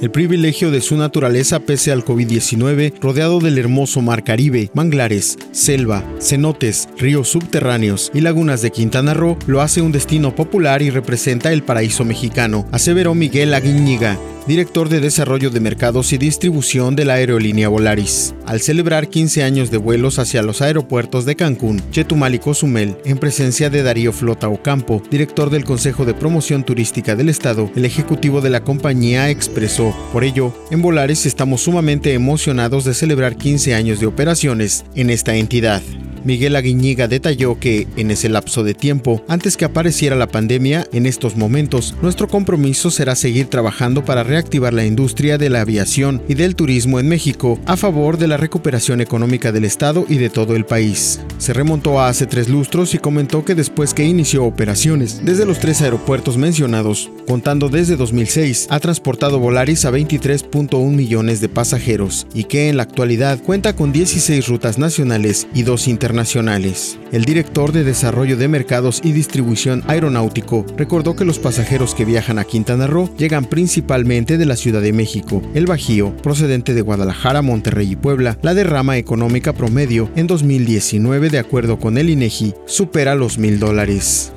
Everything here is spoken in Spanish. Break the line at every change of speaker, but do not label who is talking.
el privilegio de su naturaleza pese al COVID-19, rodeado del hermoso mar Caribe, manglares, selva, cenotes, ríos subterráneos y lagunas de Quintana Roo, lo hace un destino popular y representa el paraíso mexicano, aseveró Miguel Aguiñiga, director de Desarrollo de Mercados y Distribución de la aerolínea Volaris, al celebrar 15 años de vuelos hacia los aeropuertos de Cancún, Chetumal y Cozumel, en presencia de Darío Flota Ocampo, director del Consejo de Promoción Turística del Estado, el ejecutivo de la compañía expresó, por ello, en Volaris estamos sumamente emocionados de celebrar 15 años de operaciones en esta entidad. Miguel Aguiñiga detalló que, en ese lapso de tiempo, antes que apareciera la pandemia, en estos momentos, nuestro compromiso será seguir trabajando para reactivar la industria de la aviación y del turismo en México a favor de la recuperación económica del Estado y de todo el país. Se remontó a hace tres lustros y comentó que después que inició operaciones desde los tres aeropuertos mencionados, contando desde 2006, ha transportado Volaris a 23.1 millones de pasajeros y que en la actualidad cuenta con 16 rutas nacionales y dos internacionales. El director de Desarrollo de Mercados y Distribución Aeronáutico recordó que los pasajeros que viajan a Quintana Roo llegan principalmente de la Ciudad de México, el Bajío, procedente de Guadalajara, Monterrey y Puebla. La derrama económica promedio en 2019, de acuerdo con el INEGI, supera los mil dólares.